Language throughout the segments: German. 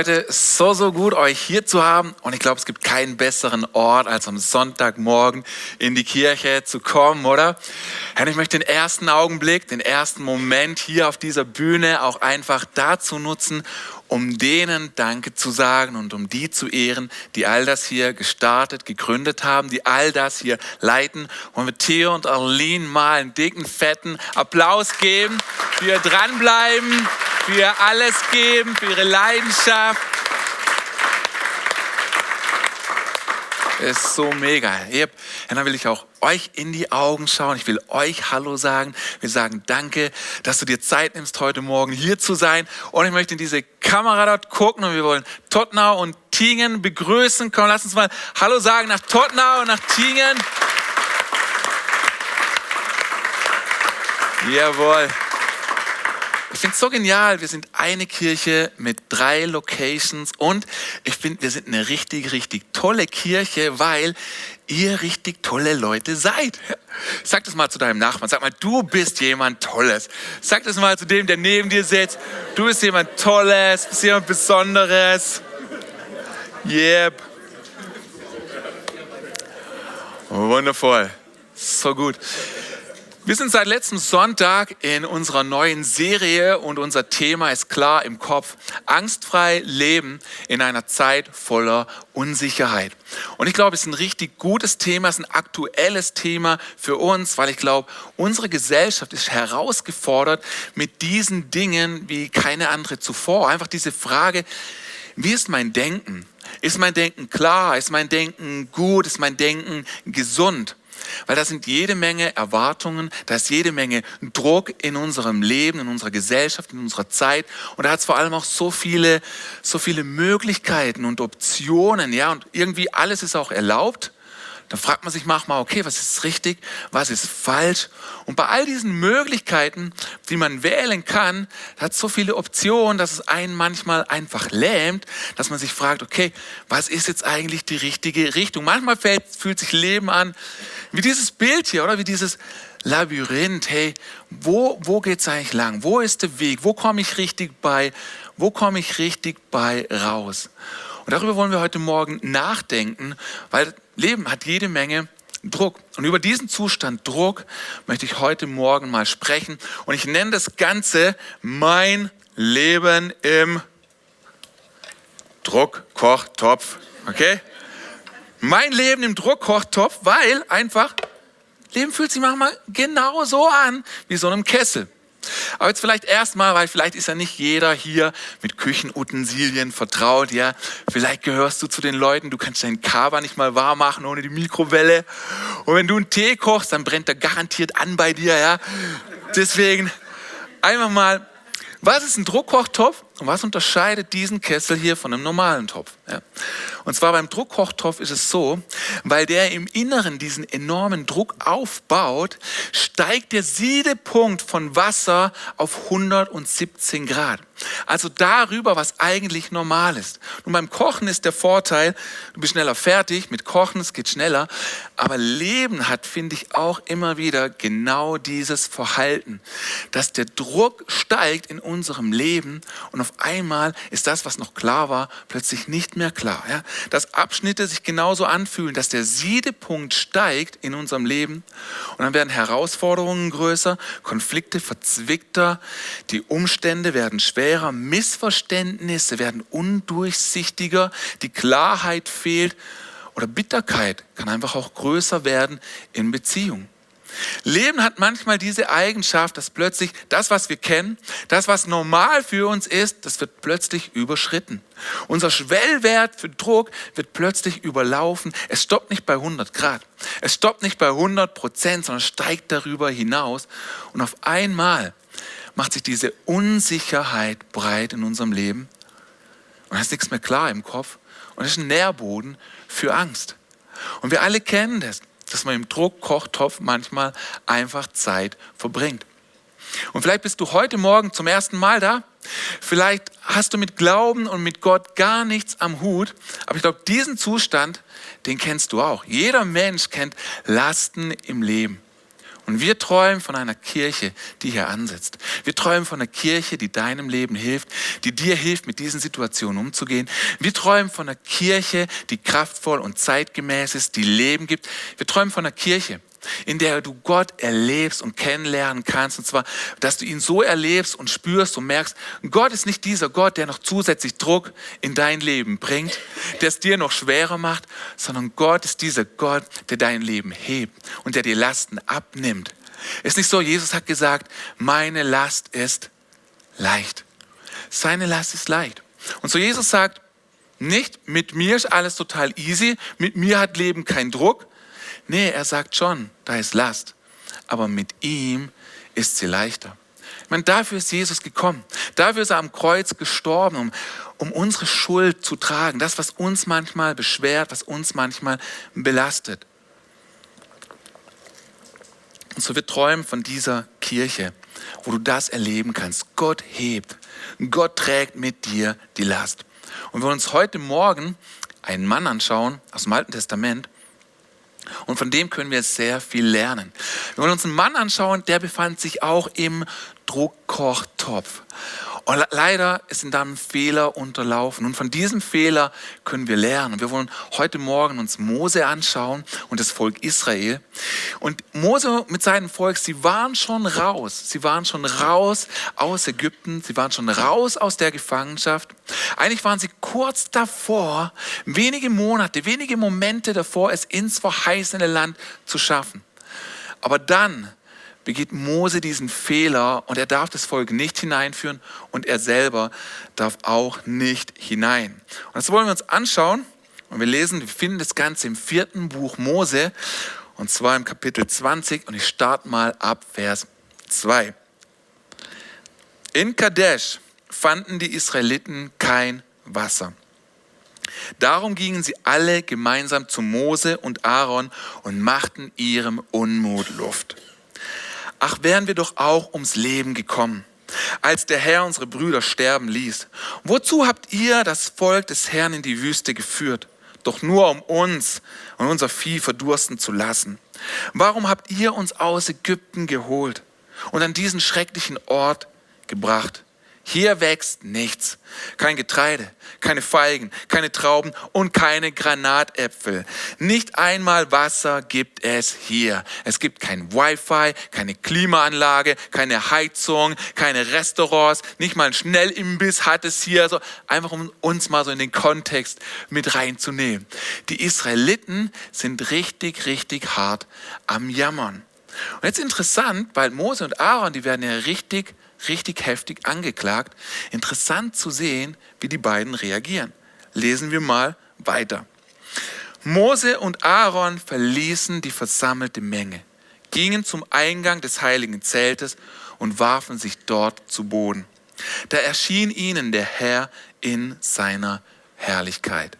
Leute, so, so gut, euch hier zu haben. Und ich glaube, es gibt keinen besseren Ort, als am Sonntagmorgen in die Kirche zu kommen, oder? Herr, ich möchte den ersten Augenblick, den ersten Moment hier auf dieser Bühne auch einfach dazu nutzen, um denen Danke zu sagen und um die zu ehren, die all das hier gestartet, gegründet haben, die all das hier leiten. Und mit Theo und Arlene mal einen dicken, fetten Applaus geben, für ihr dranbleiben, für ihr alles geben, für ihre Leidenschaft. ist so mega. Und dann will ich auch euch in die Augen schauen. Ich will euch Hallo sagen. Wir sagen Danke, dass du dir Zeit nimmst, heute Morgen hier zu sein. Und ich möchte in diese Kamera dort gucken und wir wollen Tottenau und Tingen begrüßen. Komm, lass uns mal Hallo sagen nach Tottenau und nach Tingen. Jawohl. Ich finde es so genial. Wir sind eine Kirche mit drei Locations und ich finde, wir sind eine richtig, richtig tolle Kirche, weil ihr richtig tolle Leute seid. Sag das mal zu deinem Nachbarn. Sag mal, du bist jemand Tolles. Sag das mal zu dem, der neben dir sitzt. Du bist jemand Tolles, bist jemand Besonderes. Yep. Wundervoll. So gut. Wir sind seit letztem Sonntag in unserer neuen Serie und unser Thema ist klar im Kopf. Angstfrei leben in einer Zeit voller Unsicherheit. Und ich glaube, es ist ein richtig gutes Thema, es ist ein aktuelles Thema für uns, weil ich glaube, unsere Gesellschaft ist herausgefordert mit diesen Dingen wie keine andere zuvor. Einfach diese Frage, wie ist mein Denken? Ist mein Denken klar? Ist mein Denken gut? Ist mein Denken gesund? Weil da sind jede Menge Erwartungen, da ist jede Menge Druck in unserem Leben, in unserer Gesellschaft, in unserer Zeit. Und da hat es vor allem auch so viele, so viele Möglichkeiten und Optionen, ja. Und irgendwie alles ist auch erlaubt. Dann fragt man sich manchmal, okay, was ist richtig, was ist falsch? Und bei all diesen Möglichkeiten, die man wählen kann, hat so viele Optionen, dass es einen manchmal einfach lähmt, dass man sich fragt, okay, was ist jetzt eigentlich die richtige Richtung? Manchmal fällt, fühlt sich Leben an wie dieses Bild hier, oder? Wie dieses Labyrinth. Hey, wo, wo es eigentlich lang? Wo ist der Weg? Wo komme ich richtig bei? Wo komme ich richtig bei raus? Und darüber wollen wir heute Morgen nachdenken, weil Leben hat jede Menge Druck. Und über diesen Zustand Druck möchte ich heute Morgen mal sprechen. Und ich nenne das Ganze mein Leben im Druckkochtopf. Okay? Mein Leben im Druckkochtopf, weil einfach Leben fühlt sich manchmal genau so an wie so einem Kessel. Aber jetzt vielleicht erstmal, weil vielleicht ist ja nicht jeder hier mit Küchenutensilien vertraut, ja. Vielleicht gehörst du zu den Leuten, du kannst deinen Kava nicht mal warm machen ohne die Mikrowelle. Und wenn du einen Tee kochst, dann brennt er garantiert an bei dir, ja. Deswegen einfach mal, was ist ein Druckkochtopf und was unterscheidet diesen Kessel hier von einem normalen Topf? Ja. Und zwar beim Druckkochtopf ist es so, weil der im Inneren diesen enormen Druck aufbaut, steigt der Siedepunkt von Wasser auf 117 Grad. Also darüber, was eigentlich normal ist. Nun beim Kochen ist der Vorteil, du bist schneller fertig, mit Kochen, es geht schneller. Aber Leben hat, finde ich, auch immer wieder genau dieses Verhalten, dass der Druck steigt in unserem Leben und auf einmal ist das, was noch klar war, plötzlich nicht mehr klar. Ja? Dass Abschnitte sich genauso anfühlen, dass der Siedepunkt steigt in unserem Leben und dann werden Herausforderungen größer, Konflikte verzwickter, die Umstände werden schwerer, Missverständnisse werden undurchsichtiger, die Klarheit fehlt oder Bitterkeit kann einfach auch größer werden in Beziehungen. Leben hat manchmal diese Eigenschaft, dass plötzlich das, was wir kennen, das, was normal für uns ist, das wird plötzlich überschritten. Unser Schwellwert für Druck wird plötzlich überlaufen. Es stoppt nicht bei 100 Grad. Es stoppt nicht bei 100 Prozent, sondern steigt darüber hinaus. Und auf einmal macht sich diese Unsicherheit breit in unserem Leben. Und da ist nichts mehr klar im Kopf. Und es ist ein Nährboden für Angst. Und wir alle kennen das dass man im Druckkochtopf manchmal einfach Zeit verbringt. Und vielleicht bist du heute Morgen zum ersten Mal da. Vielleicht hast du mit Glauben und mit Gott gar nichts am Hut. Aber ich glaube, diesen Zustand, den kennst du auch. Jeder Mensch kennt Lasten im Leben. Und wir träumen von einer Kirche, die hier ansetzt. Wir träumen von einer Kirche, die deinem Leben hilft, die dir hilft, mit diesen Situationen umzugehen. Wir träumen von einer Kirche, die kraftvoll und zeitgemäß ist, die Leben gibt. Wir träumen von einer Kirche, in der du Gott erlebst und kennenlernen kannst. Und zwar, dass du ihn so erlebst und spürst und merkst, Gott ist nicht dieser Gott, der noch zusätzlich Druck in dein Leben bringt, der es dir noch schwerer macht, sondern Gott ist dieser Gott, der dein Leben hebt und der dir Lasten abnimmt. Ist nicht so, Jesus hat gesagt, meine Last ist leicht. Seine Last ist leicht. Und so Jesus sagt, nicht mit mir ist alles total easy, mit mir hat Leben keinen Druck, Nee, er sagt schon, da ist Last. Aber mit ihm ist sie leichter. Ich meine, dafür ist Jesus gekommen. Dafür ist er am Kreuz gestorben, um, um unsere Schuld zu tragen. Das, was uns manchmal beschwert, was uns manchmal belastet. Und so wir träumen von dieser Kirche, wo du das erleben kannst. Gott hebt. Gott trägt mit dir die Last. Und wir wollen uns heute Morgen einen Mann anschauen aus dem Alten Testament, und von dem können wir sehr viel lernen. Wir wollen uns einen Mann anschauen, der befand sich auch im Druckkochtopf. Und leider sind dann Fehler unterlaufen. Und von diesem Fehler können wir lernen. Und wir wollen heute Morgen uns Mose anschauen und das Volk Israel. Und Mose mit seinem Volk, sie waren schon raus. Sie waren schon raus aus Ägypten. Sie waren schon raus aus der Gefangenschaft. Eigentlich waren sie kurz davor, wenige Monate, wenige Momente davor, es ins verheißene Land zu schaffen. Aber dann begeht Mose diesen Fehler und er darf das Volk nicht hineinführen und er selber darf auch nicht hinein. Und das wollen wir uns anschauen und wir lesen, wir finden das Ganze im vierten Buch Mose und zwar im Kapitel 20 und ich starte mal ab Vers 2. In Kadesh fanden die Israeliten kein Wasser. Darum gingen sie alle gemeinsam zu Mose und Aaron und machten ihrem Unmut Luft. Ach, wären wir doch auch ums Leben gekommen, als der Herr unsere Brüder sterben ließ. Wozu habt ihr das Volk des Herrn in die Wüste geführt? Doch nur um uns und unser Vieh verdursten zu lassen. Warum habt ihr uns aus Ägypten geholt und an diesen schrecklichen Ort gebracht? Hier wächst nichts. Kein Getreide, keine Feigen, keine Trauben und keine Granatäpfel. Nicht einmal Wasser gibt es hier. Es gibt kein Wi-Fi, keine Klimaanlage, keine Heizung, keine Restaurants, nicht mal ein Schnellimbiss hat es hier. Also einfach um uns mal so in den Kontext mit reinzunehmen. Die Israeliten sind richtig, richtig hart am Jammern. Und jetzt interessant, weil Mose und Aaron, die werden ja richtig richtig heftig angeklagt. Interessant zu sehen, wie die beiden reagieren. Lesen wir mal weiter. Mose und Aaron verließen die versammelte Menge, gingen zum Eingang des heiligen Zeltes und warfen sich dort zu Boden. Da erschien ihnen der Herr in seiner Herrlichkeit.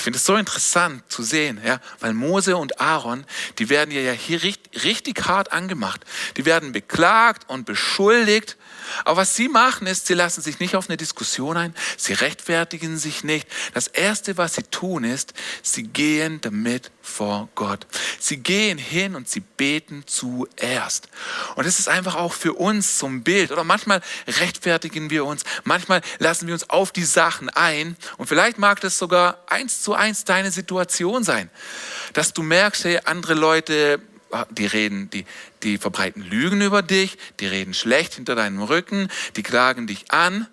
Ich finde es so interessant zu sehen, ja, weil Mose und Aaron, die werden ja hier richtig, richtig hart angemacht. Die werden beklagt und beschuldigt aber was sie machen ist, sie lassen sich nicht auf eine Diskussion ein, sie rechtfertigen sich nicht. Das Erste, was sie tun, ist, sie gehen damit vor Gott. Sie gehen hin und sie beten zuerst. Und es ist einfach auch für uns zum Bild. Oder manchmal rechtfertigen wir uns, manchmal lassen wir uns auf die Sachen ein. Und vielleicht mag das sogar eins zu eins deine Situation sein, dass du merkst, hey, andere Leute die reden, die, die verbreiten Lügen über dich, die reden schlecht hinter deinem Rücken, die klagen dich an.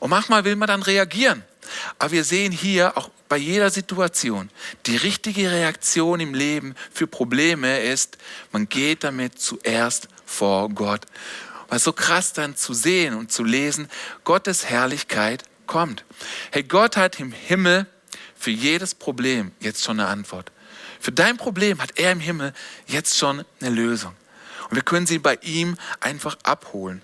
Und manchmal will man dann reagieren. Aber wir sehen hier auch bei jeder Situation, die richtige Reaktion im Leben für Probleme ist, man geht damit zuerst vor Gott. Weil so krass dann zu sehen und zu lesen, Gottes Herrlichkeit kommt. Hey, Gott hat im Himmel für jedes Problem jetzt schon eine Antwort. Für dein Problem hat er im Himmel jetzt schon eine Lösung. Und wir können sie bei ihm einfach abholen.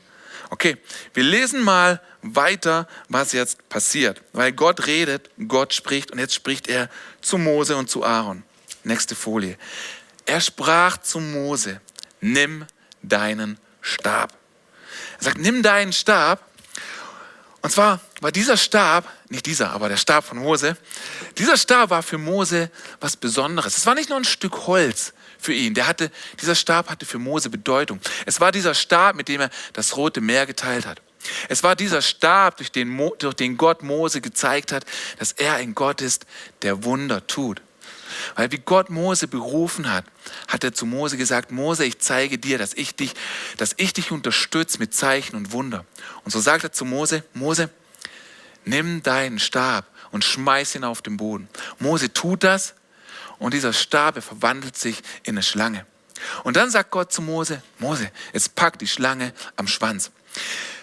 Okay, wir lesen mal weiter, was jetzt passiert. Weil Gott redet, Gott spricht und jetzt spricht er zu Mose und zu Aaron. Nächste Folie. Er sprach zu Mose, nimm deinen Stab. Er sagt, nimm deinen Stab und zwar war dieser Stab, nicht dieser, aber der Stab von Mose, dieser Stab war für Mose was Besonderes. Es war nicht nur ein Stück Holz für ihn. Der hatte, dieser Stab hatte für Mose Bedeutung. Es war dieser Stab, mit dem er das Rote Meer geteilt hat. Es war dieser Stab, durch den, Mo, durch den Gott Mose gezeigt hat, dass er ein Gott ist, der Wunder tut. Weil wie Gott Mose berufen hat, hat er zu Mose gesagt, Mose, ich zeige dir, dass ich dich, dass ich dich unterstütze mit Zeichen und Wunder. Und so sagt er zu Mose, Mose, nimm deinen Stab und schmeiß ihn auf den Boden. Mose tut das und dieser Stab verwandelt sich in eine Schlange. Und dann sagt Gott zu Mose, Mose, jetzt pack die Schlange am Schwanz.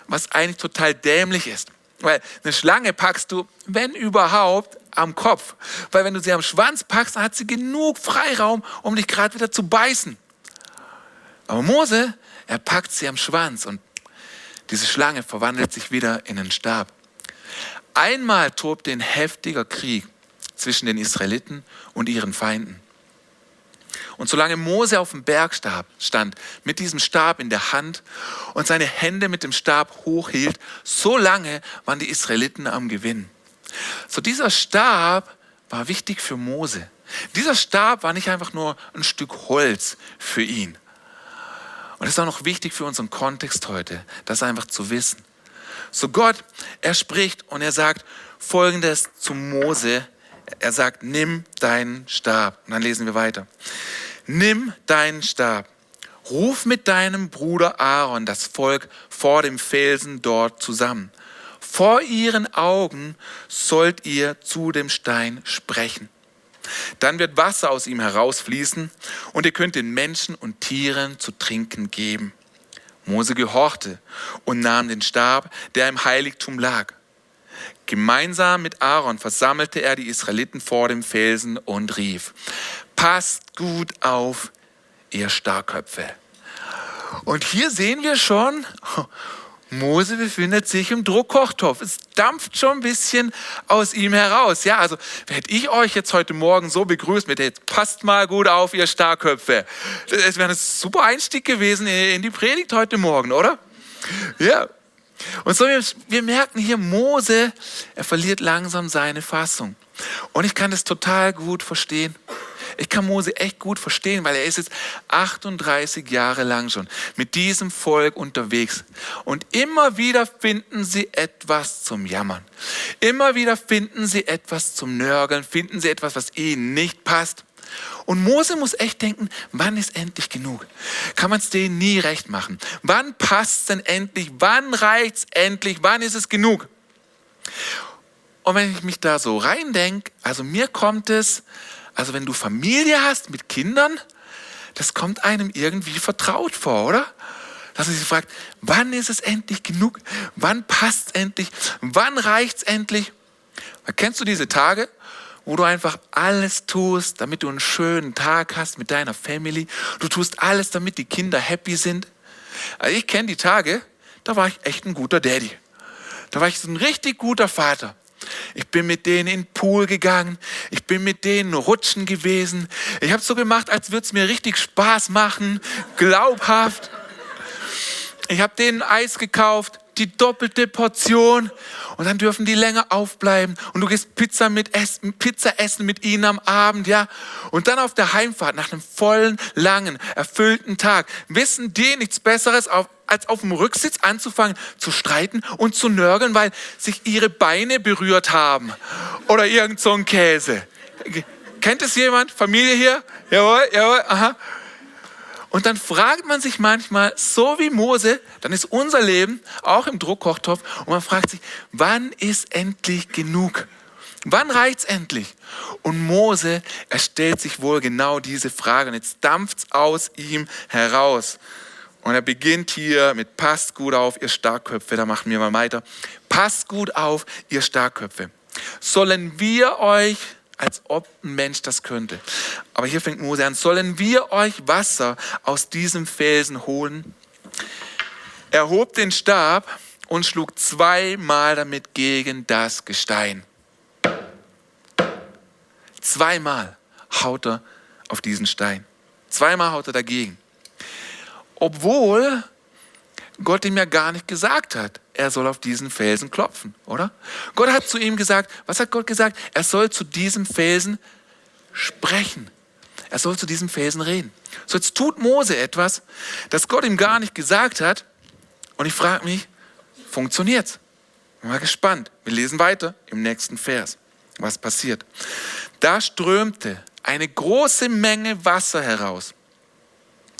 Was eigentlich total dämlich ist. Weil eine Schlange packst du, wenn überhaupt, am Kopf. Weil wenn du sie am Schwanz packst, dann hat sie genug Freiraum, um dich gerade wieder zu beißen. Aber Mose, er packt sie am Schwanz und diese Schlange verwandelt sich wieder in einen Stab. Einmal tobte ein heftiger Krieg zwischen den Israeliten und ihren Feinden. Und solange Mose auf dem Berg stand, mit diesem Stab in der Hand und seine Hände mit dem Stab hochhielt, so lange waren die Israeliten am Gewinn. So dieser Stab war wichtig für Mose. Dieser Stab war nicht einfach nur ein Stück Holz für ihn. Und das ist auch noch wichtig für unseren Kontext heute, das einfach zu wissen. So Gott, er spricht und er sagt folgendes zu Mose. Er sagt, nimm deinen Stab. Und dann lesen wir weiter. Nimm deinen Stab. Ruf mit deinem Bruder Aaron das Volk vor dem Felsen dort zusammen. Vor ihren Augen sollt ihr zu dem Stein sprechen. Dann wird Wasser aus ihm herausfließen und ihr könnt den Menschen und Tieren zu trinken geben. Mose gehorchte und nahm den Stab, der im Heiligtum lag. Gemeinsam mit Aaron versammelte er die Israeliten vor dem Felsen und rief, passt gut auf, ihr Starrköpfe. Und hier sehen wir schon, Mose befindet sich im Druckkochtopf. Es dampft schon ein bisschen aus ihm heraus. Ja, also hätte ich euch jetzt heute Morgen so begrüßt mit, jetzt passt mal gut auf, ihr Starköpfe. Das wäre ein super Einstieg gewesen in die Predigt heute Morgen, oder? Ja. Und so, wir, merken hier, Mose, er verliert langsam seine Fassung. Und ich kann das total gut verstehen. Ich kann Mose echt gut verstehen, weil er ist jetzt 38 Jahre lang schon mit diesem Volk unterwegs. Und immer wieder finden sie etwas zum Jammern. Immer wieder finden sie etwas zum Nörgeln, finden sie etwas, was ihnen nicht passt. Und Mose muss echt denken, wann ist endlich genug? Kann man es denen nie recht machen? Wann passt es denn endlich? Wann reicht es endlich? Wann ist es genug? Und wenn ich mich da so reindenke, also mir kommt es also wenn du Familie hast mit Kindern, das kommt einem irgendwie vertraut vor, oder? Dass man sich fragt, wann ist es endlich genug? Wann passt es endlich? Wann reicht es endlich? Kennst du diese Tage, wo du einfach alles tust, damit du einen schönen Tag hast mit deiner Family? Du tust alles, damit die Kinder happy sind? Also ich kenne die Tage, da war ich echt ein guter Daddy. Da war ich so ein richtig guter Vater. Ich bin mit denen in den Pool gegangen. Ich bin mit denen rutschen gewesen. Ich habe so gemacht, als würde es mir richtig Spaß machen. Glaubhaft. Ich habe denen Eis gekauft, die doppelte Portion. Und dann dürfen die länger aufbleiben. Und du gehst Pizza, mit essen, Pizza essen mit ihnen am Abend, ja. Und dann auf der Heimfahrt, nach einem vollen, langen, erfüllten Tag, wissen die nichts Besseres, auf, als auf dem Rücksitz anzufangen zu streiten und zu nörgeln, weil sich ihre Beine berührt haben. Oder irgend so ein Käse. Kennt es jemand? Familie hier? Jawohl, jawohl, aha. Und dann fragt man sich manchmal, so wie Mose, dann ist unser Leben auch im Druckkochtopf und man fragt sich, wann ist endlich genug? Wann reicht's endlich? Und Mose, er stellt sich wohl genau diese Frage und jetzt dampft's aus ihm heraus. Und er beginnt hier mit passt gut auf, ihr Starkköpfe. Da machen wir mal weiter. Passt gut auf, ihr Starkköpfe. Sollen wir euch, als ob ein Mensch das könnte, aber hier fängt Mose an, sollen wir euch Wasser aus diesem Felsen holen? Er hob den Stab und schlug zweimal damit gegen das Gestein. Zweimal haut er auf diesen Stein. Zweimal haut er dagegen obwohl Gott ihm ja gar nicht gesagt hat, er soll auf diesen Felsen klopfen, oder? Gott hat zu ihm gesagt, was hat Gott gesagt? Er soll zu diesem Felsen sprechen. Er soll zu diesem Felsen reden. So, jetzt tut Mose etwas, das Gott ihm gar nicht gesagt hat. Und ich frage mich, funktioniert's? Bin mal gespannt. Wir lesen weiter im nächsten Vers, was passiert. Da strömte eine große Menge Wasser heraus.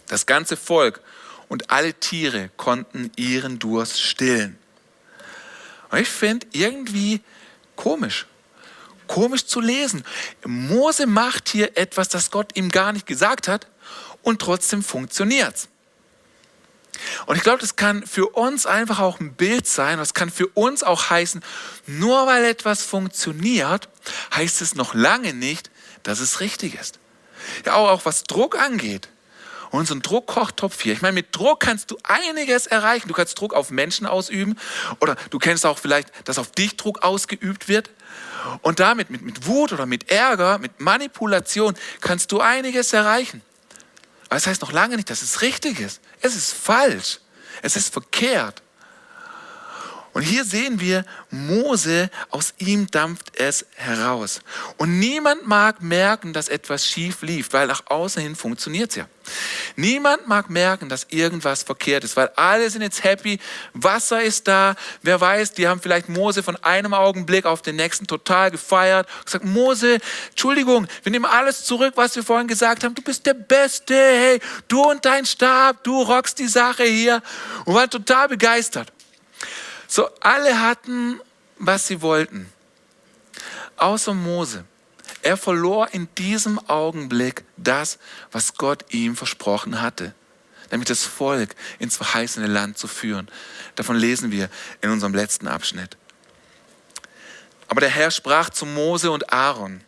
Das ganze Volk und alle Tiere konnten ihren Durst stillen. Und ich finde irgendwie komisch komisch zu lesen. Mose macht hier etwas, das Gott ihm gar nicht gesagt hat und trotzdem funktioniert es. Und ich glaube, das kann für uns einfach auch ein Bild sein. Das kann für uns auch heißen, nur weil etwas funktioniert, heißt es noch lange nicht, dass es richtig ist. Ja, auch was Druck angeht. Und so ein Druckkochtopf hier. Ich meine, mit Druck kannst du einiges erreichen. Du kannst Druck auf Menschen ausüben oder du kennst auch vielleicht, dass auf dich Druck ausgeübt wird. Und damit, mit, mit Wut oder mit Ärger, mit Manipulation, kannst du einiges erreichen. Aber das heißt noch lange nicht, dass es richtig ist. Es ist falsch. Es ist verkehrt. Und hier sehen wir, Mose, aus ihm dampft es heraus. Und niemand mag merken, dass etwas schief lief, weil nach außen hin funktioniert es ja. Niemand mag merken, dass irgendwas verkehrt ist, weil alle sind jetzt happy, Wasser ist da. Wer weiß, die haben vielleicht Mose von einem Augenblick auf den nächsten total gefeiert. Gesagt, Mose, Entschuldigung, wir nehmen alles zurück, was wir vorhin gesagt haben. Du bist der Beste, hey, du und dein Stab, du rockst die Sache hier. Und waren total begeistert. So, alle hatten, was sie wollten. Außer Mose. Er verlor in diesem Augenblick das, was Gott ihm versprochen hatte, nämlich das Volk ins verheißene Land zu führen. Davon lesen wir in unserem letzten Abschnitt. Aber der Herr sprach zu Mose und Aaron,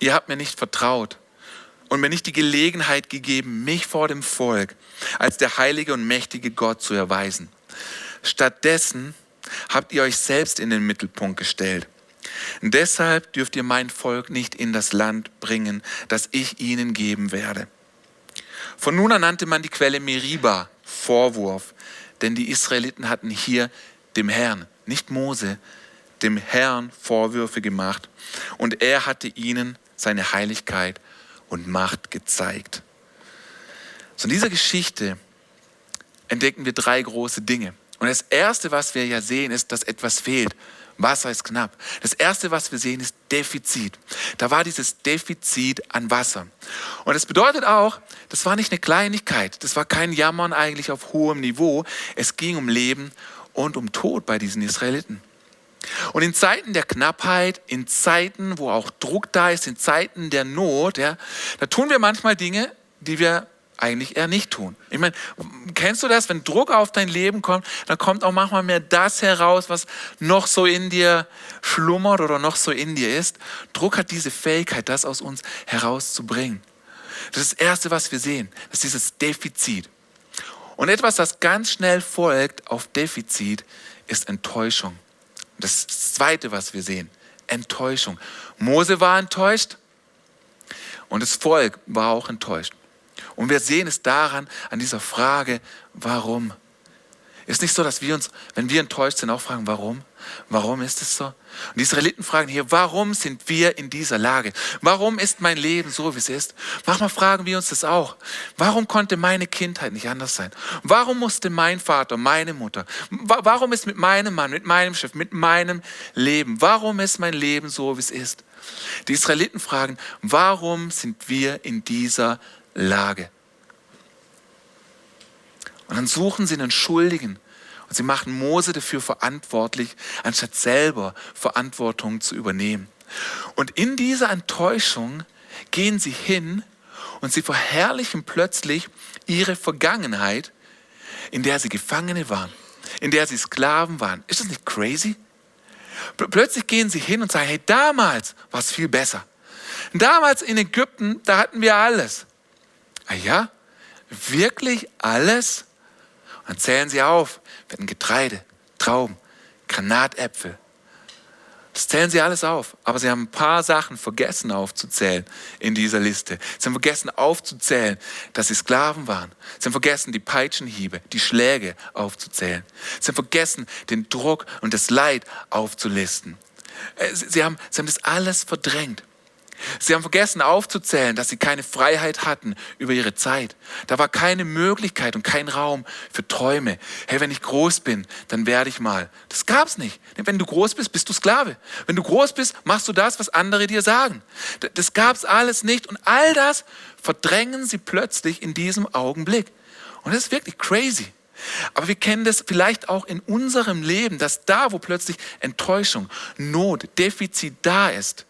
ihr habt mir nicht vertraut und mir nicht die Gelegenheit gegeben, mich vor dem Volk als der heilige und mächtige Gott zu erweisen. Stattdessen habt ihr euch selbst in den Mittelpunkt gestellt. Deshalb dürft ihr mein Volk nicht in das Land bringen, das ich ihnen geben werde. Von nun an nannte man die Quelle Meriba, Vorwurf, denn die Israeliten hatten hier dem Herrn, nicht Mose, dem Herrn Vorwürfe gemacht und er hatte ihnen seine Heiligkeit und Macht gezeigt. So in dieser Geschichte entdecken wir drei große Dinge. Und das Erste, was wir ja sehen, ist, dass etwas fehlt. Wasser ist knapp. Das Erste, was wir sehen, ist Defizit. Da war dieses Defizit an Wasser. Und das bedeutet auch, das war nicht eine Kleinigkeit. Das war kein Jammern eigentlich auf hohem Niveau. Es ging um Leben und um Tod bei diesen Israeliten. Und in Zeiten der Knappheit, in Zeiten, wo auch Druck da ist, in Zeiten der Not, ja, da tun wir manchmal Dinge, die wir eigentlich eher nicht tun. Ich meine, kennst du das, wenn Druck auf dein Leben kommt, dann kommt auch manchmal mehr das heraus, was noch so in dir schlummert oder noch so in dir ist. Druck hat diese Fähigkeit, das aus uns herauszubringen. Das ist das Erste, was wir sehen, das ist dieses Defizit. Und etwas, das ganz schnell folgt auf Defizit, ist Enttäuschung. Das Zweite, was wir sehen, Enttäuschung. Mose war enttäuscht und das Volk war auch enttäuscht. Und wir sehen es daran, an dieser Frage, warum? Ist nicht so, dass wir uns, wenn wir enttäuscht sind, auch fragen, warum? Warum ist es so? Und die Israeliten fragen hier, warum sind wir in dieser Lage? Warum ist mein Leben so, wie es ist? Manchmal fragen wir uns das auch. Warum konnte meine Kindheit nicht anders sein? Warum musste mein Vater, meine Mutter, warum ist mit meinem Mann, mit meinem Chef, mit meinem Leben, warum ist mein Leben so, wie es ist? Die Israeliten fragen, warum sind wir in dieser Lage. Und dann suchen sie einen Schuldigen und sie machen Mose dafür verantwortlich, anstatt selber Verantwortung zu übernehmen. Und in dieser Enttäuschung gehen sie hin und sie verherrlichen plötzlich ihre Vergangenheit, in der sie Gefangene waren, in der sie Sklaven waren. Ist das nicht crazy? Plötzlich gehen sie hin und sagen, hey, damals war es viel besser. Damals in Ägypten, da hatten wir alles. Ah ja, wirklich alles? Und dann zählen sie auf. Wir hatten Getreide, Trauben, Granatäpfel. Das zählen sie alles auf. Aber sie haben ein paar Sachen vergessen aufzuzählen in dieser Liste. Sie haben vergessen aufzuzählen, dass sie Sklaven waren. Sie haben vergessen, die Peitschenhiebe, die Schläge aufzuzählen. Sie haben vergessen, den Druck und das Leid aufzulisten. Äh, sie haben, sie haben das alles verdrängt. Sie haben vergessen aufzuzählen, dass sie keine Freiheit hatten über ihre Zeit. Da war keine Möglichkeit und kein Raum für Träume. Hey, wenn ich groß bin, dann werde ich mal. Das gab's nicht. Wenn du groß bist, bist du Sklave. Wenn du groß bist, machst du das, was andere dir sagen. Das gab's alles nicht und all das verdrängen sie plötzlich in diesem Augenblick. Und das ist wirklich crazy. Aber wir kennen das vielleicht auch in unserem Leben, dass da, wo plötzlich Enttäuschung, Not, Defizit da ist,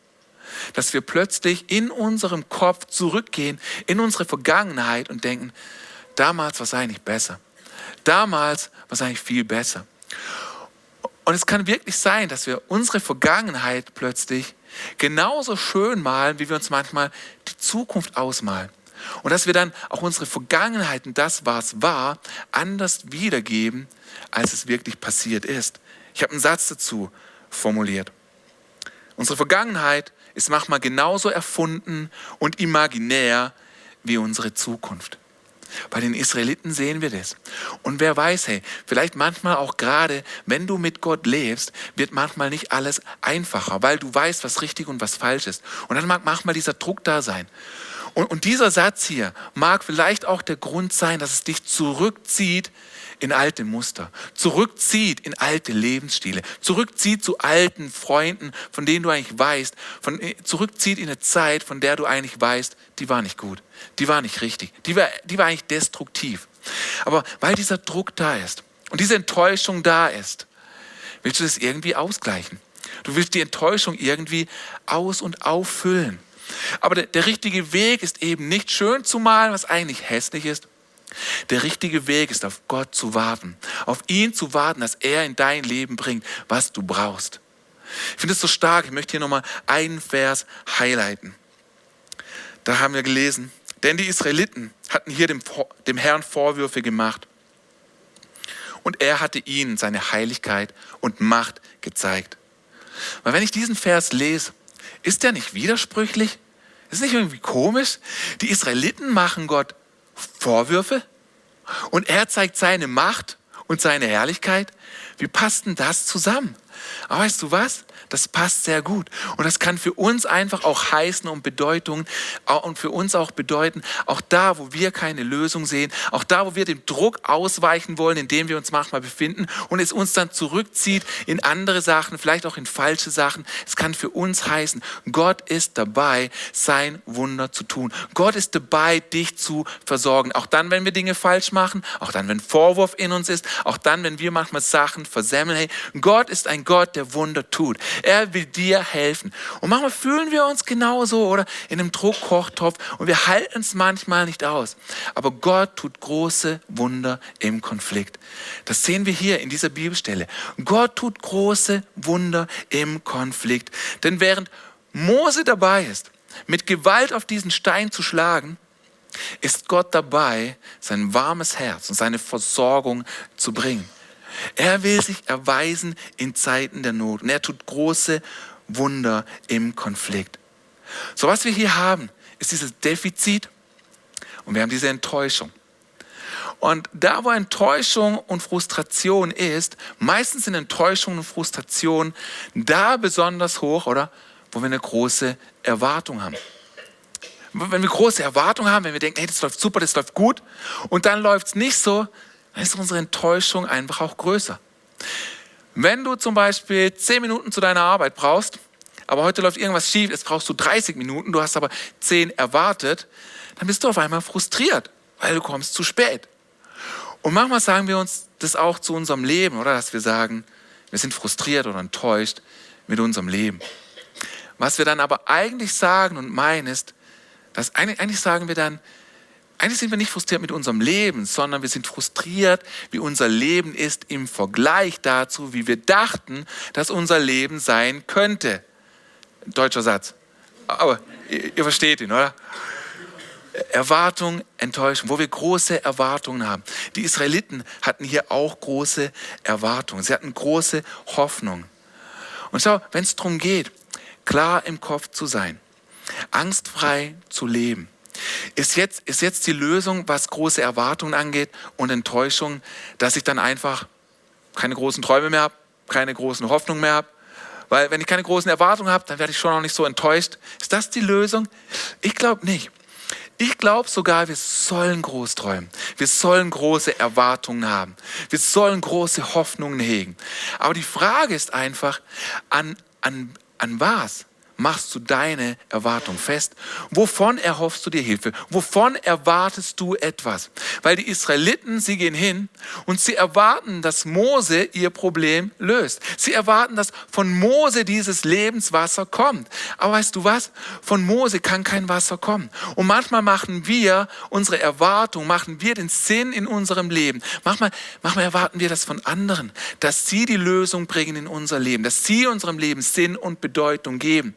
dass wir plötzlich in unserem Kopf zurückgehen, in unsere Vergangenheit und denken, damals war es eigentlich besser. Damals war es eigentlich viel besser. Und es kann wirklich sein, dass wir unsere Vergangenheit plötzlich genauso schön malen, wie wir uns manchmal die Zukunft ausmalen. Und dass wir dann auch unsere Vergangenheit und das, was war, anders wiedergeben, als es wirklich passiert ist. Ich habe einen Satz dazu formuliert. Unsere Vergangenheit ist manchmal genauso erfunden und imaginär wie unsere Zukunft. Bei den Israeliten sehen wir das. Und wer weiß, hey, vielleicht manchmal auch gerade, wenn du mit Gott lebst, wird manchmal nicht alles einfacher, weil du weißt, was richtig und was falsch ist. Und dann mag manchmal dieser Druck da sein. Und, und dieser Satz hier mag vielleicht auch der Grund sein, dass es dich zurückzieht in alte Muster, zurückzieht in alte Lebensstile, zurückzieht zu alten Freunden, von denen du eigentlich weißt, von, äh, zurückzieht in eine Zeit, von der du eigentlich weißt, die war nicht gut, die war nicht richtig, die war, die war eigentlich destruktiv. Aber weil dieser Druck da ist und diese Enttäuschung da ist, willst du das irgendwie ausgleichen. Du willst die Enttäuschung irgendwie aus- und auffüllen. Aber der, der richtige Weg ist eben nicht schön zu malen, was eigentlich hässlich ist, der richtige Weg ist, auf Gott zu warten, auf ihn zu warten, dass er in dein Leben bringt, was du brauchst. Ich finde es so stark. Ich möchte hier nochmal einen Vers highlighten. Da haben wir gelesen, denn die Israeliten hatten hier dem, dem Herrn Vorwürfe gemacht. Und er hatte ihnen seine Heiligkeit und Macht gezeigt. Weil wenn ich diesen Vers lese, ist der nicht widersprüchlich? Ist nicht irgendwie komisch? Die Israeliten machen Gott Vorwürfe und er zeigt seine Macht und seine Herrlichkeit. Wie passt denn das zusammen? Aber weißt du was? Das passt sehr gut. Und das kann für uns einfach auch heißen und Bedeutung und für uns auch bedeuten, auch da, wo wir keine Lösung sehen, auch da, wo wir dem Druck ausweichen wollen, in dem wir uns manchmal befinden und es uns dann zurückzieht in andere Sachen, vielleicht auch in falsche Sachen. Es kann für uns heißen, Gott ist dabei, sein Wunder zu tun. Gott ist dabei, dich zu versorgen. Auch dann, wenn wir Dinge falsch machen, auch dann, wenn Vorwurf in uns ist, auch dann, wenn wir manchmal Sachen versemmeln. Hey, Gott ist ein Gott, der Wunder tut. Er will dir helfen. Und manchmal fühlen wir uns genauso oder in einem Druckkochtopf und wir halten es manchmal nicht aus. Aber Gott tut große Wunder im Konflikt. Das sehen wir hier in dieser Bibelstelle. Gott tut große Wunder im Konflikt. Denn während Mose dabei ist, mit Gewalt auf diesen Stein zu schlagen, ist Gott dabei, sein warmes Herz und seine Versorgung zu bringen. Er will sich erweisen in Zeiten der Not und er tut große Wunder im Konflikt. So was wir hier haben, ist dieses Defizit und wir haben diese Enttäuschung. Und da, wo Enttäuschung und Frustration ist, meistens sind Enttäuschung und Frustration da besonders hoch, oder? Wo wir eine große Erwartung haben. Wenn wir große Erwartungen haben, wenn wir denken, hey, das läuft super, das läuft gut, und dann läuft es nicht so, dann ist unsere Enttäuschung einfach auch größer. Wenn du zum Beispiel 10 Minuten zu deiner Arbeit brauchst, aber heute läuft irgendwas schief, jetzt brauchst du 30 Minuten, du hast aber 10 erwartet, dann bist du auf einmal frustriert, weil du kommst zu spät. Und manchmal sagen wir uns das auch zu unserem Leben, oder? Dass wir sagen, wir sind frustriert oder enttäuscht mit unserem Leben. Was wir dann aber eigentlich sagen und meinen ist, dass eigentlich sagen wir dann, eigentlich sind wir nicht frustriert mit unserem Leben, sondern wir sind frustriert, wie unser Leben ist im Vergleich dazu, wie wir dachten, dass unser Leben sein könnte. Deutscher Satz. Aber ihr, ihr versteht ihn, oder? Erwartung, Enttäuschung, wo wir große Erwartungen haben. Die Israeliten hatten hier auch große Erwartungen. Sie hatten große Hoffnung. Und schau, wenn es darum geht, klar im Kopf zu sein, angstfrei zu leben, ist jetzt, ist jetzt die Lösung, was große Erwartungen angeht und Enttäuschung, dass ich dann einfach keine großen Träume mehr habe, keine großen Hoffnungen mehr habe, Weil wenn ich keine großen Erwartungen habe, dann werde ich schon auch nicht so enttäuscht. Ist das die Lösung? Ich glaube nicht. Ich glaube sogar, wir sollen groß träumen. Wir sollen große Erwartungen haben. Wir sollen große Hoffnungen hegen. Aber die Frage ist einfach, an, an, an was? Machst du deine Erwartung fest? Wovon erhoffst du dir Hilfe? Wovon erwartest du etwas? Weil die Israeliten, sie gehen hin und sie erwarten, dass Mose ihr Problem löst. Sie erwarten, dass von Mose dieses Lebenswasser kommt. Aber weißt du was? Von Mose kann kein Wasser kommen. Und manchmal machen wir unsere Erwartung, machen wir den Sinn in unserem Leben. Manchmal, manchmal erwarten wir das von anderen, dass sie die Lösung bringen in unser Leben, dass sie unserem Leben Sinn und Bedeutung geben.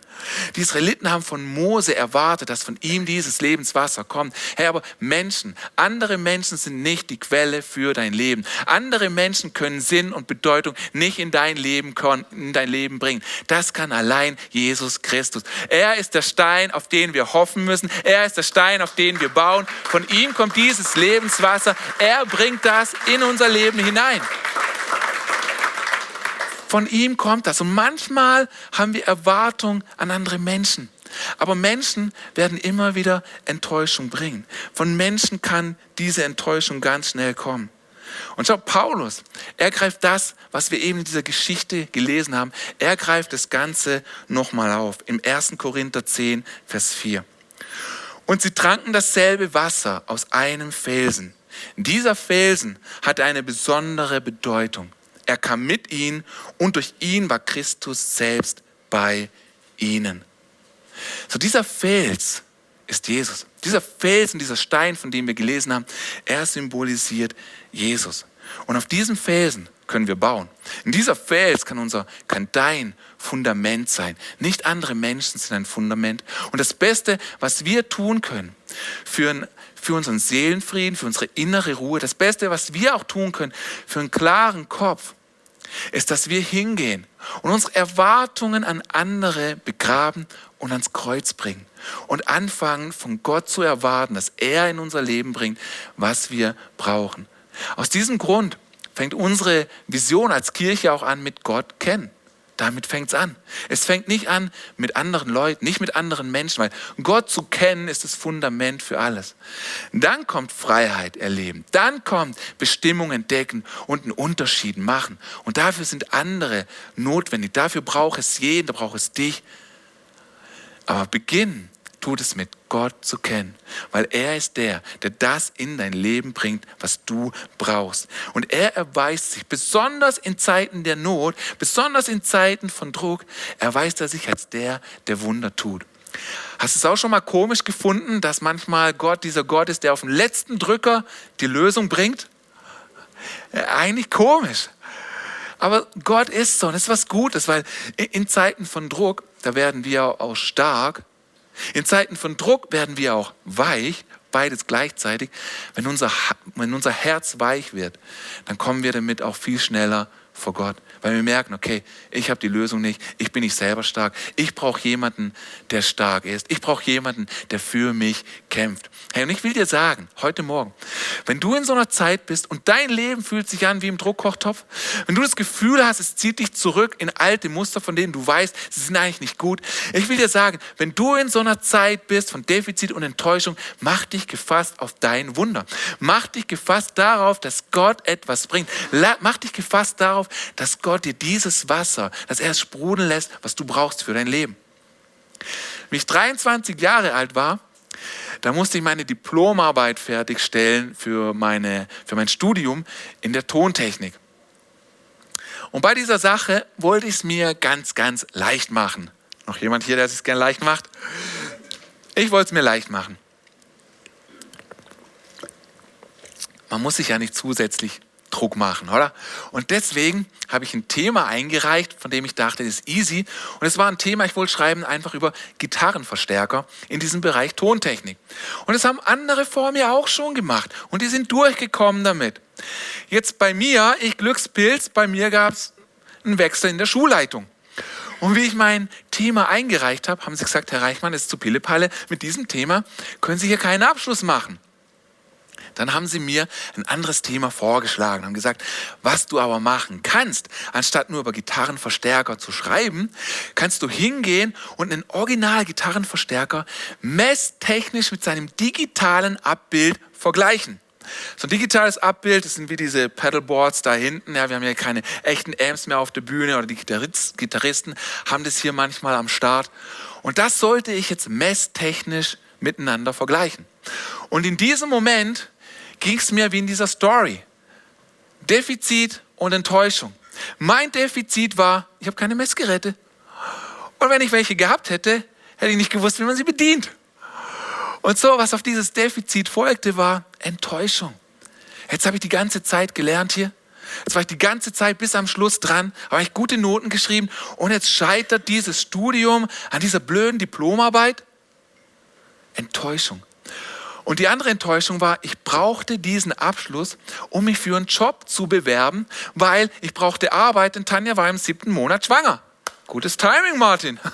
Die Israeliten haben von Mose erwartet, dass von ihm dieses Lebenswasser kommt. Hey, aber Menschen, andere Menschen sind nicht die Quelle für dein Leben. Andere Menschen können Sinn und Bedeutung nicht in dein Leben, in dein Leben bringen. Das kann allein Jesus Christus. Er ist der Stein, auf den wir hoffen müssen. Er ist der Stein, auf den wir bauen. Von ihm kommt dieses Lebenswasser. Er bringt das in unser Leben hinein. Von ihm kommt das. Und manchmal haben wir Erwartungen an andere Menschen. Aber Menschen werden immer wieder Enttäuschung bringen. Von Menschen kann diese Enttäuschung ganz schnell kommen. Und schau, Paulus, er greift das, was wir eben in dieser Geschichte gelesen haben, er greift das Ganze nochmal auf. Im 1. Korinther 10, Vers 4. Und sie tranken dasselbe Wasser aus einem Felsen. Dieser Felsen hatte eine besondere Bedeutung. Er kam mit ihnen und durch ihn war Christus selbst bei ihnen. So dieser Fels ist Jesus. Dieser Felsen, dieser Stein, von dem wir gelesen haben, er symbolisiert Jesus. Und auf diesem Felsen können wir bauen. In dieser Fels kann unser, kann dein Fundament sein. Nicht andere Menschen sind ein Fundament. Und das Beste, was wir tun können für, für unseren Seelenfrieden, für unsere innere Ruhe, das Beste, was wir auch tun können für einen klaren Kopf, ist, dass wir hingehen und unsere Erwartungen an andere begraben und ans Kreuz bringen und anfangen von Gott zu erwarten, dass er in unser Leben bringt, was wir brauchen. Aus diesem Grund fängt unsere Vision als Kirche auch an mit Gott kennen. Damit fängt es an. Es fängt nicht an mit anderen Leuten, nicht mit anderen Menschen, weil Gott zu kennen ist das Fundament für alles. Dann kommt Freiheit erleben. Dann kommt Bestimmung entdecken und einen Unterschied machen. Und dafür sind andere notwendig. Dafür braucht es jeden, da braucht es dich. Aber beginnen tut es mit Gott zu kennen, weil er ist der, der das in dein Leben bringt, was du brauchst. Und er erweist sich besonders in Zeiten der Not, besonders in Zeiten von Druck, erweist er sich als der, der Wunder tut. Hast du es auch schon mal komisch gefunden, dass manchmal Gott dieser Gott ist, der auf den letzten Drücker die Lösung bringt? Eigentlich komisch. Aber Gott ist so und das ist was Gutes, weil in Zeiten von Druck, da werden wir auch stark in Zeiten von Druck werden wir auch weich, beides gleichzeitig. Wenn unser, wenn unser Herz weich wird, dann kommen wir damit auch viel schneller vor Gott weil wir merken, okay, ich habe die Lösung nicht, ich bin nicht selber stark, ich brauche jemanden, der stark ist, ich brauche jemanden, der für mich kämpft. Hey, und ich will dir sagen, heute Morgen, wenn du in so einer Zeit bist und dein Leben fühlt sich an wie im Druckkochtopf, wenn du das Gefühl hast, es zieht dich zurück in alte Muster, von denen du weißt, sie sind eigentlich nicht gut, ich will dir sagen, wenn du in so einer Zeit bist von Defizit und Enttäuschung, mach dich gefasst auf dein Wunder. Mach dich gefasst darauf, dass Gott etwas bringt. Mach dich gefasst darauf, dass Gott Gott dir dieses Wasser, dass er sprudeln lässt, was du brauchst für dein Leben. Wie ich 23 Jahre alt war, da musste ich meine Diplomarbeit fertigstellen für, meine, für mein Studium in der Tontechnik. Und bei dieser Sache wollte ich es mir ganz, ganz leicht machen. Noch jemand hier, der es gerne leicht macht? Ich wollte es mir leicht machen. Man muss sich ja nicht zusätzlich Druck machen, oder? Und deswegen habe ich ein Thema eingereicht, von dem ich dachte, das ist easy. Und es war ein Thema, ich wollte schreiben, einfach über Gitarrenverstärker in diesem Bereich Tontechnik. Und das haben andere vor mir auch schon gemacht. Und die sind durchgekommen damit. Jetzt bei mir, ich Glückspilz, bei mir gab es einen Wechsel in der Schulleitung. Und wie ich mein Thema eingereicht habe, haben sie gesagt, Herr Reichmann, es ist zu Pillepalle, mit diesem Thema können Sie hier keinen Abschluss machen. Dann haben sie mir ein anderes Thema vorgeschlagen, haben gesagt, was du aber machen kannst, anstatt nur über Gitarrenverstärker zu schreiben, kannst du hingehen und einen Original-Gitarrenverstärker messtechnisch mit seinem digitalen Abbild vergleichen. So ein digitales Abbild, das sind wie diese Pedalboards da hinten. Ja, wir haben ja keine echten Amps mehr auf der Bühne oder die Gitarristen haben das hier manchmal am Start. Und das sollte ich jetzt messtechnisch miteinander vergleichen. Und in diesem Moment ging es mir wie in dieser Story. Defizit und Enttäuschung. Mein Defizit war, ich habe keine Messgeräte. Und wenn ich welche gehabt hätte, hätte ich nicht gewusst, wie man sie bedient. Und so, was auf dieses Defizit folgte, war Enttäuschung. Jetzt habe ich die ganze Zeit gelernt hier. Jetzt war ich die ganze Zeit bis am Schluss dran, habe ich gute Noten geschrieben und jetzt scheitert dieses Studium an dieser blöden Diplomarbeit. Enttäuschung. Und die andere Enttäuschung war, ich brauchte diesen Abschluss, um mich für einen Job zu bewerben, weil ich brauchte Arbeit, denn Tanja war im siebten Monat schwanger. Gutes Timing, Martin.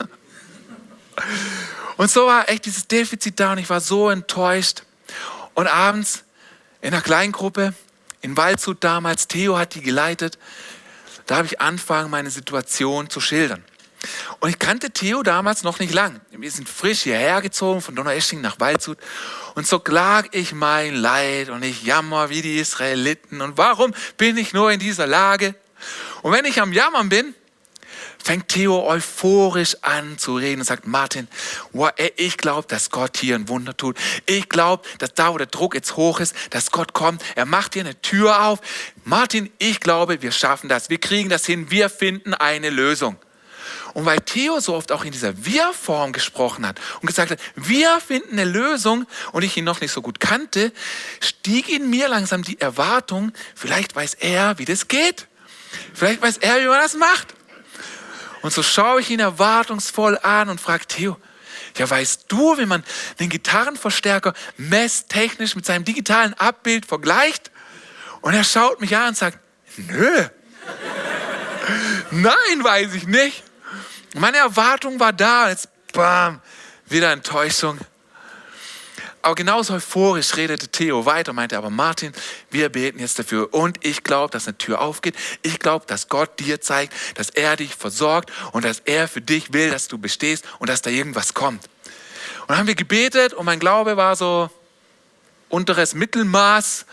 Und so war echt dieses Defizit da und ich war so enttäuscht. Und abends in einer kleinen Gruppe, in Waldshut damals, Theo hat die geleitet, da habe ich angefangen, meine Situation zu schildern. Und ich kannte Theo damals noch nicht lang. Wir sind frisch hierher gezogen von Donaueschingen nach Waldshut. Und so klag ich mein Leid und ich jammer wie die Israeliten. Und warum bin ich nur in dieser Lage? Und wenn ich am Jammern bin, fängt Theo euphorisch an zu reden und sagt, Martin, wow, ich glaube, dass Gott hier ein Wunder tut. Ich glaube, dass da, wo der Druck jetzt hoch ist, dass Gott kommt. Er macht dir eine Tür auf. Martin, ich glaube, wir schaffen das. Wir kriegen das hin. Wir finden eine Lösung. Und weil Theo so oft auch in dieser Wir-Form gesprochen hat und gesagt hat, wir finden eine Lösung und ich ihn noch nicht so gut kannte, stieg in mir langsam die Erwartung, vielleicht weiß er, wie das geht. Vielleicht weiß er, wie man das macht. Und so schaue ich ihn erwartungsvoll an und frage Theo, ja, weißt du, wie man den Gitarrenverstärker messtechnisch mit seinem digitalen Abbild vergleicht? Und er schaut mich an und sagt, nö. Nein, weiß ich nicht. Meine Erwartung war da, jetzt bam, wieder Enttäuschung. Aber genauso euphorisch redete Theo weiter, meinte aber Martin, wir beten jetzt dafür. Und ich glaube, dass eine Tür aufgeht. Ich glaube, dass Gott dir zeigt, dass er dich versorgt und dass er für dich will, dass du bestehst und dass da irgendwas kommt. Und dann haben wir gebetet und mein Glaube war so unteres Mittelmaß.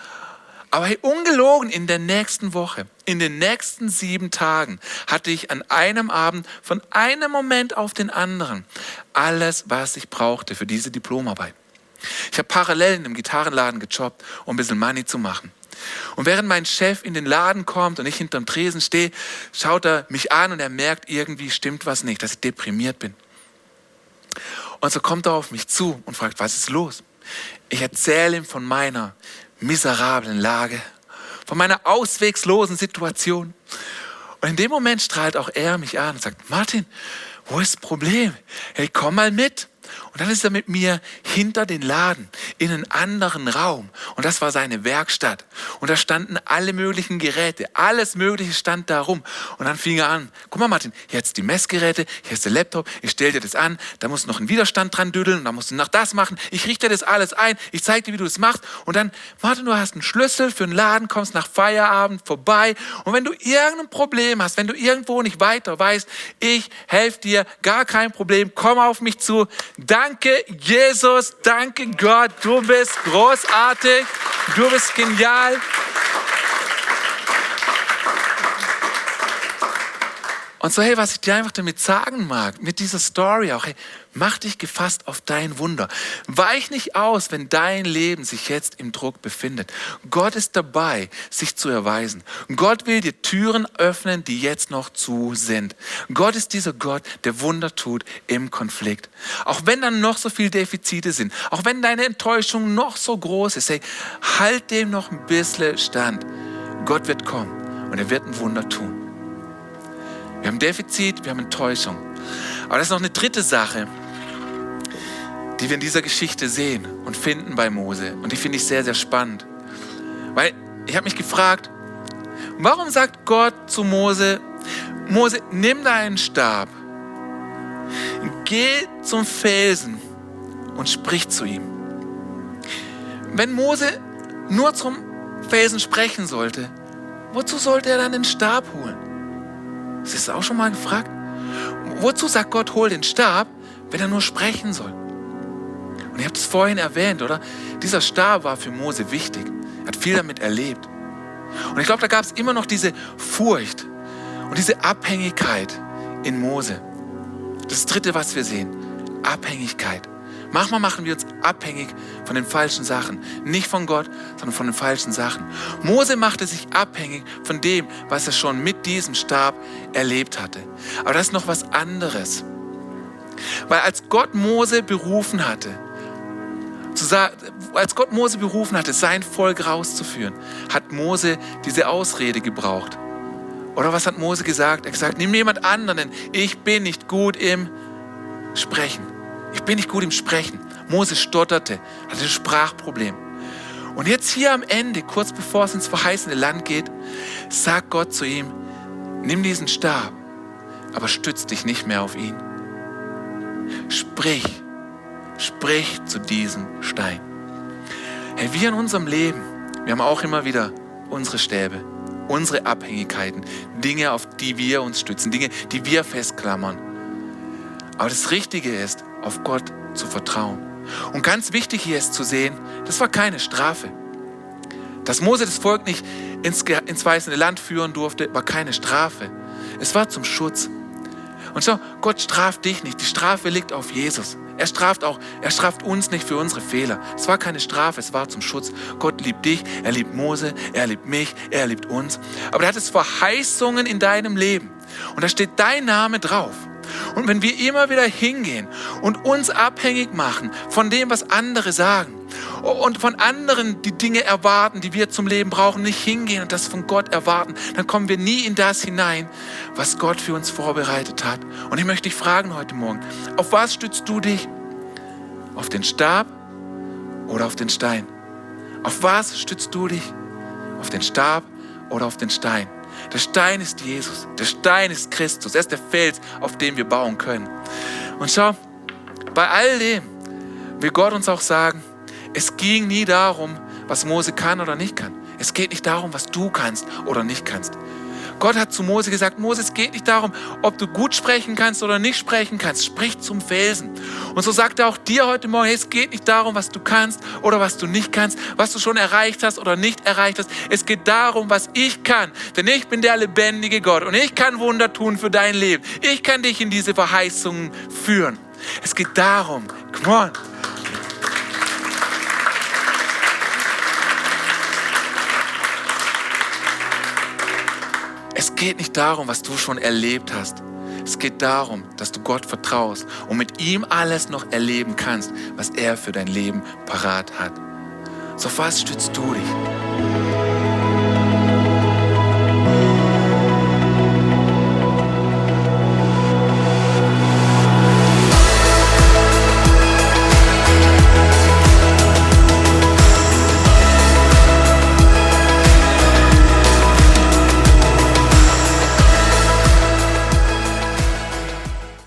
Aber hey, ungelogen, in der nächsten Woche, in den nächsten sieben Tagen hatte ich an einem Abend von einem Moment auf den anderen alles, was ich brauchte für diese Diplomarbeit. Ich habe parallel in einem Gitarrenladen gejobbt, um ein bisschen Money zu machen. Und während mein Chef in den Laden kommt und ich hinterm Tresen stehe, schaut er mich an und er merkt, irgendwie stimmt was nicht, dass ich deprimiert bin. Und so kommt er auf mich zu und fragt, was ist los? Ich erzähle ihm von meiner miserablen Lage, von meiner auswegslosen Situation. Und in dem Moment strahlt auch er mich an und sagt, Martin, wo ist das Problem? Hey, komm mal mit. Und dann ist er mit mir hinter den Laden in einen anderen Raum. Und das war seine Werkstatt. Und da standen alle möglichen Geräte. Alles Mögliche stand da rum. Und dann fing er an. Guck mal, Martin, jetzt die Messgeräte, hier ist der Laptop. Ich stell dir das an. Da musst du noch einen Widerstand dran düdeln. Und dann musst du noch das machen. Ich richte das alles ein. Ich zeige dir, wie du das machst. Und dann, Martin, du hast einen Schlüssel für einen Laden, kommst nach Feierabend vorbei. Und wenn du irgendein Problem hast, wenn du irgendwo nicht weiter weißt, ich helfe dir. Gar kein Problem. Komm auf mich zu. Danke, Jesus. Danke, Gott. Du bist großartig. Du bist genial. Und so, hey, was ich dir einfach damit sagen mag, mit dieser Story auch, hey, mach dich gefasst auf dein Wunder. Weich nicht aus, wenn dein Leben sich jetzt im Druck befindet. Gott ist dabei, sich zu erweisen. Gott will dir Türen öffnen, die jetzt noch zu sind. Gott ist dieser Gott, der Wunder tut im Konflikt. Auch wenn dann noch so viele Defizite sind, auch wenn deine Enttäuschung noch so groß ist, hey, halt dem noch ein bisschen stand. Gott wird kommen und er wird ein Wunder tun. Wir haben Defizit, wir haben Enttäuschung. Aber das ist noch eine dritte Sache, die wir in dieser Geschichte sehen und finden bei Mose. Und die finde ich sehr, sehr spannend. Weil ich habe mich gefragt, warum sagt Gott zu Mose, Mose, nimm deinen Stab, geh zum Felsen und sprich zu ihm. Wenn Mose nur zum Felsen sprechen sollte, wozu sollte er dann den Stab holen? Das ist auch schon mal gefragt. Wozu sagt Gott, hol den Stab, wenn er nur sprechen soll? Und ihr habt es vorhin erwähnt, oder? Dieser Stab war für Mose wichtig. Er hat viel damit erlebt. Und ich glaube, da gab es immer noch diese Furcht und diese Abhängigkeit in Mose. Das dritte, was wir sehen, Abhängigkeit. Manchmal machen wir uns abhängig von den falschen Sachen. Nicht von Gott, sondern von den falschen Sachen. Mose machte sich abhängig von dem, was er schon mit diesem Stab erlebt hatte. Aber das ist noch was anderes. Weil als Gott Mose berufen hatte, als Gott Mose berufen hatte, sein Volk rauszuführen, hat Mose diese Ausrede gebraucht. Oder was hat Mose gesagt? Er hat gesagt, nimm jemand anderen, ich bin nicht gut im Sprechen. Ich bin nicht gut im Sprechen. Mose stotterte, hatte ein Sprachproblem. Und jetzt hier am Ende, kurz bevor es ins verheißene Land geht, sagt Gott zu ihm, nimm diesen Stab, aber stütz dich nicht mehr auf ihn. Sprich, sprich zu diesem Stein. Hey, wir in unserem Leben, wir haben auch immer wieder unsere Stäbe, unsere Abhängigkeiten, Dinge, auf die wir uns stützen, Dinge, die wir festklammern. Aber das Richtige ist, auf Gott zu vertrauen. Und ganz wichtig hier ist zu sehen, das war keine Strafe. Dass Mose das Volk nicht ins, ins weiße Land führen durfte, war keine Strafe. Es war zum Schutz. Und so, Gott straft dich nicht. Die Strafe liegt auf Jesus. Er straft auch, er straft uns nicht für unsere Fehler. Es war keine Strafe, es war zum Schutz. Gott liebt dich, er liebt Mose, er liebt mich, er liebt uns. Aber er hat es Verheißungen in deinem Leben. Und da steht dein Name drauf. Und wenn wir immer wieder hingehen und uns abhängig machen von dem, was andere sagen und von anderen die Dinge erwarten, die wir zum Leben brauchen, nicht hingehen und das von Gott erwarten, dann kommen wir nie in das hinein, was Gott für uns vorbereitet hat. Und ich möchte dich fragen heute Morgen, auf was stützt du dich? Auf den Stab oder auf den Stein? Auf was stützt du dich? Auf den Stab oder auf den Stein? Der Stein ist Jesus. Der Stein ist Christus. Er ist der Fels, auf dem wir bauen können. Und schau, bei all dem will Gott uns auch sagen, es ging nie darum, was Mose kann oder nicht kann. Es geht nicht darum, was du kannst oder nicht kannst. Gott hat zu Mose gesagt, Mose, es geht nicht darum, ob du gut sprechen kannst oder nicht sprechen kannst. Sprich zum Felsen. Und so sagt er auch dir heute Morgen, es geht nicht darum, was du kannst oder was du nicht kannst, was du schon erreicht hast oder nicht erreicht hast. Es geht darum, was ich kann. Denn ich bin der lebendige Gott und ich kann Wunder tun für dein Leben. Ich kann dich in diese Verheißungen führen. Es geht darum, come on, geht nicht darum, was du schon erlebt hast. Es geht darum, dass du Gott vertraust und mit ihm alles noch erleben kannst, was er für dein Leben parat hat. So was stützt du dich?